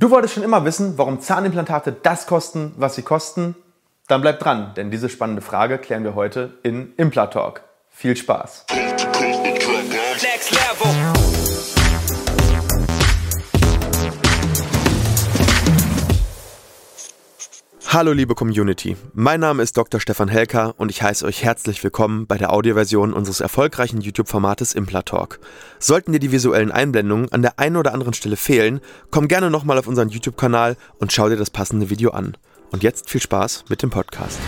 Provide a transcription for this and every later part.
Du wolltest schon immer wissen, warum Zahnimplantate das kosten, was sie kosten? Dann bleib dran, denn diese spannende Frage klären wir heute in Implatalk. Viel Spaß! Hallo liebe Community, mein Name ist Dr. Stefan Helker und ich heiße euch herzlich willkommen bei der Audioversion unseres erfolgreichen YouTube-Formates Implatalk. Sollten dir die visuellen Einblendungen an der einen oder anderen Stelle fehlen, komm gerne nochmal auf unseren YouTube-Kanal und schau dir das passende Video an. Und jetzt viel Spaß mit dem Podcast.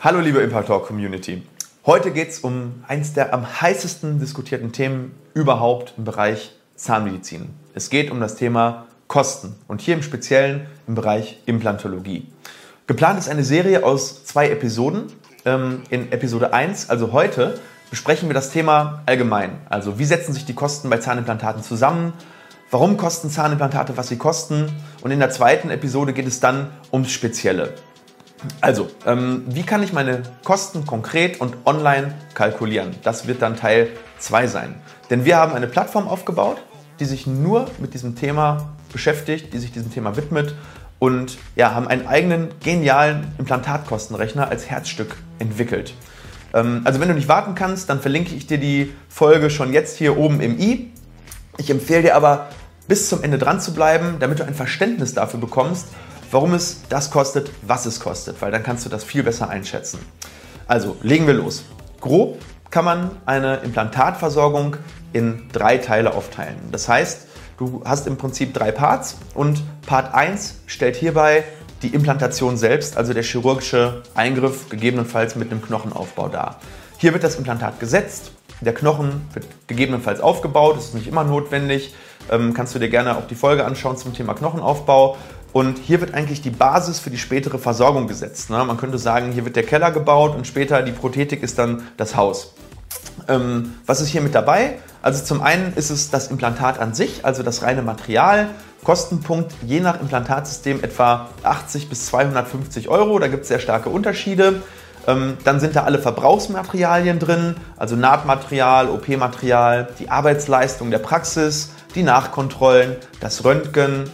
Hallo liebe Implatalk Community. Heute geht es um eins der am heißesten diskutierten Themen überhaupt im Bereich Zahnmedizin. Es geht um das Thema Kosten und hier im Speziellen im Bereich Implantologie. Geplant ist eine Serie aus zwei Episoden. Ähm, in Episode 1, also heute, besprechen wir das Thema allgemein. Also wie setzen sich die Kosten bei Zahnimplantaten zusammen? Warum kosten Zahnimplantate, was sie kosten? Und in der zweiten Episode geht es dann ums Spezielle. Also, ähm, wie kann ich meine Kosten konkret und online kalkulieren? Das wird dann Teil 2 sein. Denn wir haben eine Plattform aufgebaut, die sich nur mit diesem Thema beschäftigt, die sich diesem Thema widmet und ja, haben einen eigenen genialen Implantatkostenrechner als Herzstück entwickelt. Ähm, also wenn du nicht warten kannst, dann verlinke ich dir die Folge schon jetzt hier oben im i. Ich empfehle dir aber, bis zum Ende dran zu bleiben, damit du ein Verständnis dafür bekommst, warum es das kostet, was es kostet, weil dann kannst du das viel besser einschätzen. Also legen wir los. Grob kann man eine Implantatversorgung in drei Teile aufteilen. Das heißt, Du hast im Prinzip drei Parts und Part 1 stellt hierbei die Implantation selbst, also der chirurgische Eingriff, gegebenenfalls mit einem Knochenaufbau dar. Hier wird das Implantat gesetzt, der Knochen wird gegebenenfalls aufgebaut, das ist nicht immer notwendig. Ähm, kannst du dir gerne auch die Folge anschauen zum Thema Knochenaufbau. Und hier wird eigentlich die Basis für die spätere Versorgung gesetzt. Ne? Man könnte sagen, hier wird der Keller gebaut und später die Prothetik ist dann das Haus. Ähm, was ist hier mit dabei? Also zum einen ist es das Implantat an sich, also das reine Material. Kostenpunkt je nach Implantatsystem etwa 80 bis 250 Euro. Da gibt es sehr starke Unterschiede. Ähm, dann sind da alle Verbrauchsmaterialien drin, also Nahtmaterial, OP-Material, die Arbeitsleistung der Praxis, die Nachkontrollen, das Röntgen,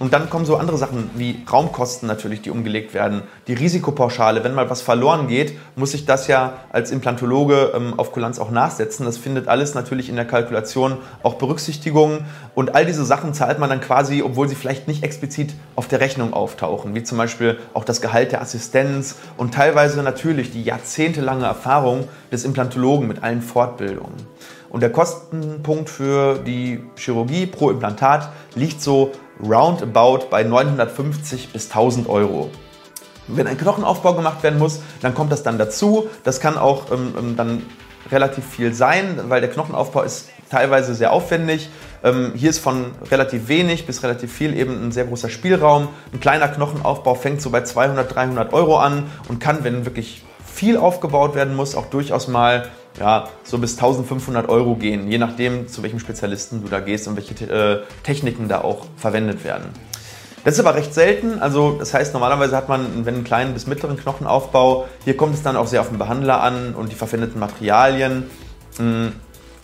und dann kommen so andere Sachen wie Raumkosten natürlich, die umgelegt werden, die Risikopauschale. Wenn mal was verloren geht, muss ich das ja als Implantologe ähm, auf Kulanz auch nachsetzen. Das findet alles natürlich in der Kalkulation auch Berücksichtigung. Und all diese Sachen zahlt man dann quasi, obwohl sie vielleicht nicht explizit auf der Rechnung auftauchen, wie zum Beispiel auch das Gehalt der Assistenz und teilweise natürlich die jahrzehntelange Erfahrung des Implantologen mit allen Fortbildungen. Und der Kostenpunkt für die Chirurgie pro Implantat liegt so roundabout bei 950 bis 1000 Euro. Wenn ein Knochenaufbau gemacht werden muss, dann kommt das dann dazu. Das kann auch ähm, ähm, dann relativ viel sein, weil der Knochenaufbau ist teilweise sehr aufwendig. Ähm, hier ist von relativ wenig bis relativ viel eben ein sehr großer Spielraum. Ein kleiner Knochenaufbau fängt so bei 200, 300 Euro an und kann, wenn wirklich viel aufgebaut werden muss, auch durchaus mal ja, so bis 1500 Euro gehen, je nachdem, zu welchem Spezialisten du da gehst und welche äh, Techniken da auch verwendet werden. Das ist aber recht selten. Also das heißt, normalerweise hat man, wenn einen kleinen bis mittleren Knochenaufbau, hier kommt es dann auch sehr auf den Behandler an und die verwendeten Materialien. Hm,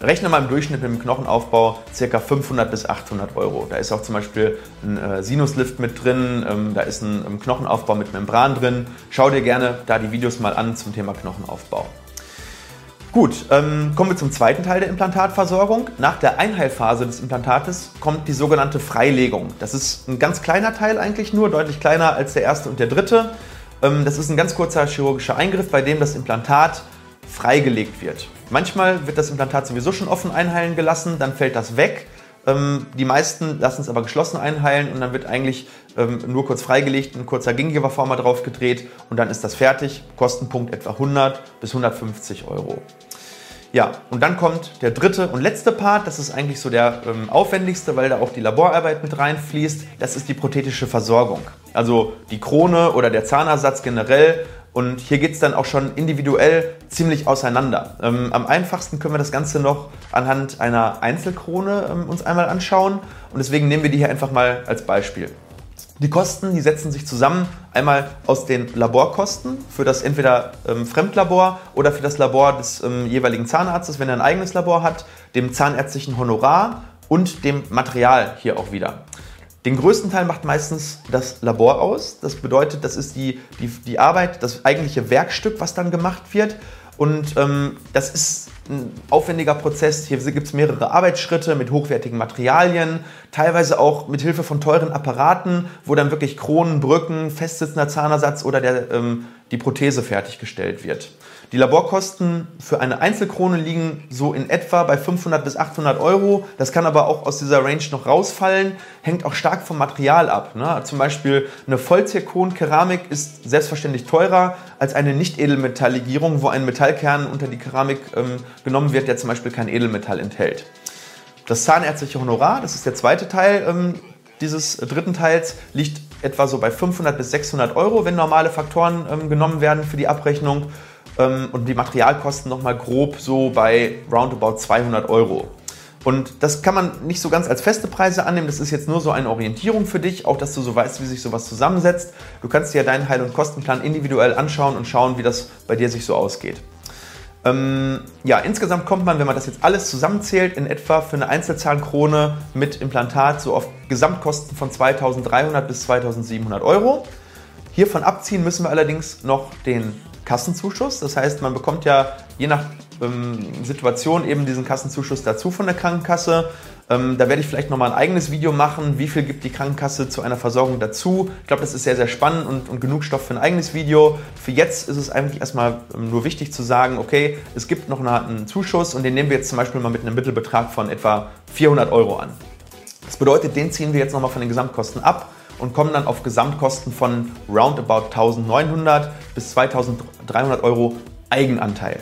rechne mal im Durchschnitt mit dem Knochenaufbau ca. 500 bis 800 Euro. Da ist auch zum Beispiel ein äh, Sinuslift mit drin, ähm, da ist ein, ein Knochenaufbau mit Membran drin. Schau dir gerne da die Videos mal an zum Thema Knochenaufbau. Gut, ähm, kommen wir zum zweiten Teil der Implantatversorgung. Nach der Einheilphase des Implantates kommt die sogenannte Freilegung. Das ist ein ganz kleiner Teil eigentlich nur, deutlich kleiner als der erste und der dritte. Ähm, das ist ein ganz kurzer chirurgischer Eingriff, bei dem das Implantat freigelegt wird. Manchmal wird das Implantat sowieso schon offen einheilen gelassen, dann fällt das weg. Ähm, die meisten lassen es aber geschlossen einheilen und dann wird eigentlich ähm, nur kurz freigelegt, ein kurzer Gingiva-Former drauf gedreht und dann ist das fertig. Kostenpunkt etwa 100 bis 150 Euro. Ja, und dann kommt der dritte und letzte Part, das ist eigentlich so der ähm, aufwendigste, weil da auch die Laborarbeit mit reinfließt. Das ist die prothetische Versorgung. Also die Krone oder der Zahnersatz generell und hier geht es dann auch schon individuell ziemlich auseinander. Ähm, am einfachsten können wir das Ganze noch anhand einer Einzelkrone ähm, uns einmal anschauen. Und deswegen nehmen wir die hier einfach mal als Beispiel. Die Kosten, die setzen sich zusammen einmal aus den Laborkosten für das entweder ähm, Fremdlabor oder für das Labor des ähm, jeweiligen Zahnarztes, wenn er ein eigenes Labor hat, dem zahnärztlichen Honorar und dem Material hier auch wieder. Den größten Teil macht meistens das Labor aus. Das bedeutet, das ist die, die, die Arbeit, das eigentliche Werkstück, was dann gemacht wird. Und ähm, das ist ein aufwendiger Prozess. Hier gibt es mehrere Arbeitsschritte mit hochwertigen Materialien, teilweise auch mit Hilfe von teuren Apparaten, wo dann wirklich Kronen, Brücken, festsitzender Zahnersatz oder der, ähm, die Prothese fertiggestellt wird. Die Laborkosten für eine Einzelkrone liegen so in etwa bei 500 bis 800 Euro. Das kann aber auch aus dieser Range noch rausfallen, hängt auch stark vom Material ab. Ne? Zum Beispiel eine Vollzirkon-Keramik ist selbstverständlich teurer als eine Nicht-Edelmetalllegierung, wo ein Metallkern unter die Keramik ähm, genommen wird, der zum Beispiel kein Edelmetall enthält. Das zahnärztliche Honorar, das ist der zweite Teil ähm, dieses dritten Teils, liegt etwa so bei 500 bis 600 Euro, wenn normale Faktoren ähm, genommen werden für die Abrechnung. Ähm, und die Materialkosten nochmal grob so bei roundabout 200 Euro. Und das kann man nicht so ganz als feste Preise annehmen. Das ist jetzt nur so eine Orientierung für dich, auch dass du so weißt, wie sich sowas zusammensetzt. Du kannst dir deinen Heil- und Kostenplan individuell anschauen und schauen, wie das bei dir sich so ausgeht. Ähm, ja, insgesamt kommt man, wenn man das jetzt alles zusammenzählt, in etwa für eine Einzelzahnkrone mit Implantat so auf Gesamtkosten von 2300 bis 2700 Euro. Hiervon abziehen müssen wir allerdings noch den Kassenzuschuss. Das heißt, man bekommt ja je nach Situation eben diesen Kassenzuschuss dazu von der Krankenkasse. Ähm, da werde ich vielleicht nochmal ein eigenes Video machen, wie viel gibt die Krankenkasse zu einer Versorgung dazu. Ich glaube, das ist sehr, sehr spannend und, und, genug Stoff für ein eigenes Video. Für jetzt ist es eigentlich erstmal ähm, nur wichtig zu sagen, okay, es gibt noch eine, einen Zuschuss und den nehmen wir jetzt zum Beispiel mal mit einem Mittelbetrag von etwa 400 Euro an. Das bedeutet, den ziehen wir jetzt nochmal von den Gesamtkosten ab und kommen dann auf Gesamtkosten von roundabout 1900 bis 2300 Euro Eigenanteil.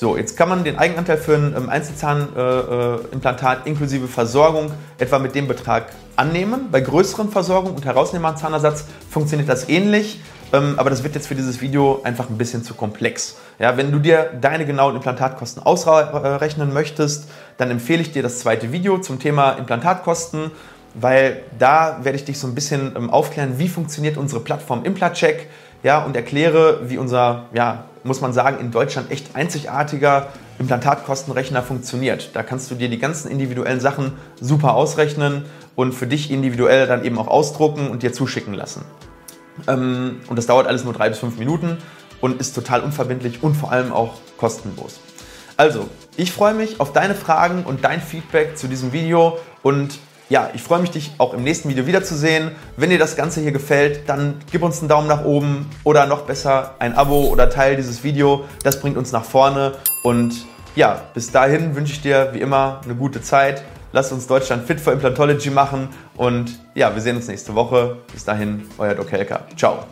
So, jetzt kann man den Eigenanteil für ein ähm, Einzelzahnimplantat äh, inklusive Versorgung etwa mit dem Betrag annehmen. Bei größeren Versorgung und herausnehmbaren Zahnersatz funktioniert das ähnlich, ähm, aber das wird jetzt für dieses Video einfach ein bisschen zu komplex. Ja, wenn du dir deine genauen Implantatkosten ausrechnen möchtest, dann empfehle ich dir das zweite Video zum Thema Implantatkosten weil da werde ich dich so ein bisschen ähm, aufklären, wie funktioniert unsere Plattform Implatcheck ja, und erkläre, wie unser, ja, muss man sagen, in Deutschland echt einzigartiger Implantatkostenrechner funktioniert. Da kannst du dir die ganzen individuellen Sachen super ausrechnen und für dich individuell dann eben auch ausdrucken und dir zuschicken lassen. Ähm, und das dauert alles nur drei bis fünf Minuten und ist total unverbindlich und vor allem auch kostenlos. Also, ich freue mich auf deine Fragen und dein Feedback zu diesem Video und ja, ich freue mich, dich auch im nächsten Video wiederzusehen. Wenn dir das Ganze hier gefällt, dann gib uns einen Daumen nach oben oder noch besser ein Abo oder Teil dieses Video. Das bringt uns nach vorne. Und ja, bis dahin wünsche ich dir wie immer eine gute Zeit. Lass uns Deutschland fit for Implantology machen. Und ja, wir sehen uns nächste Woche. Bis dahin, euer Doc Helker. Ciao.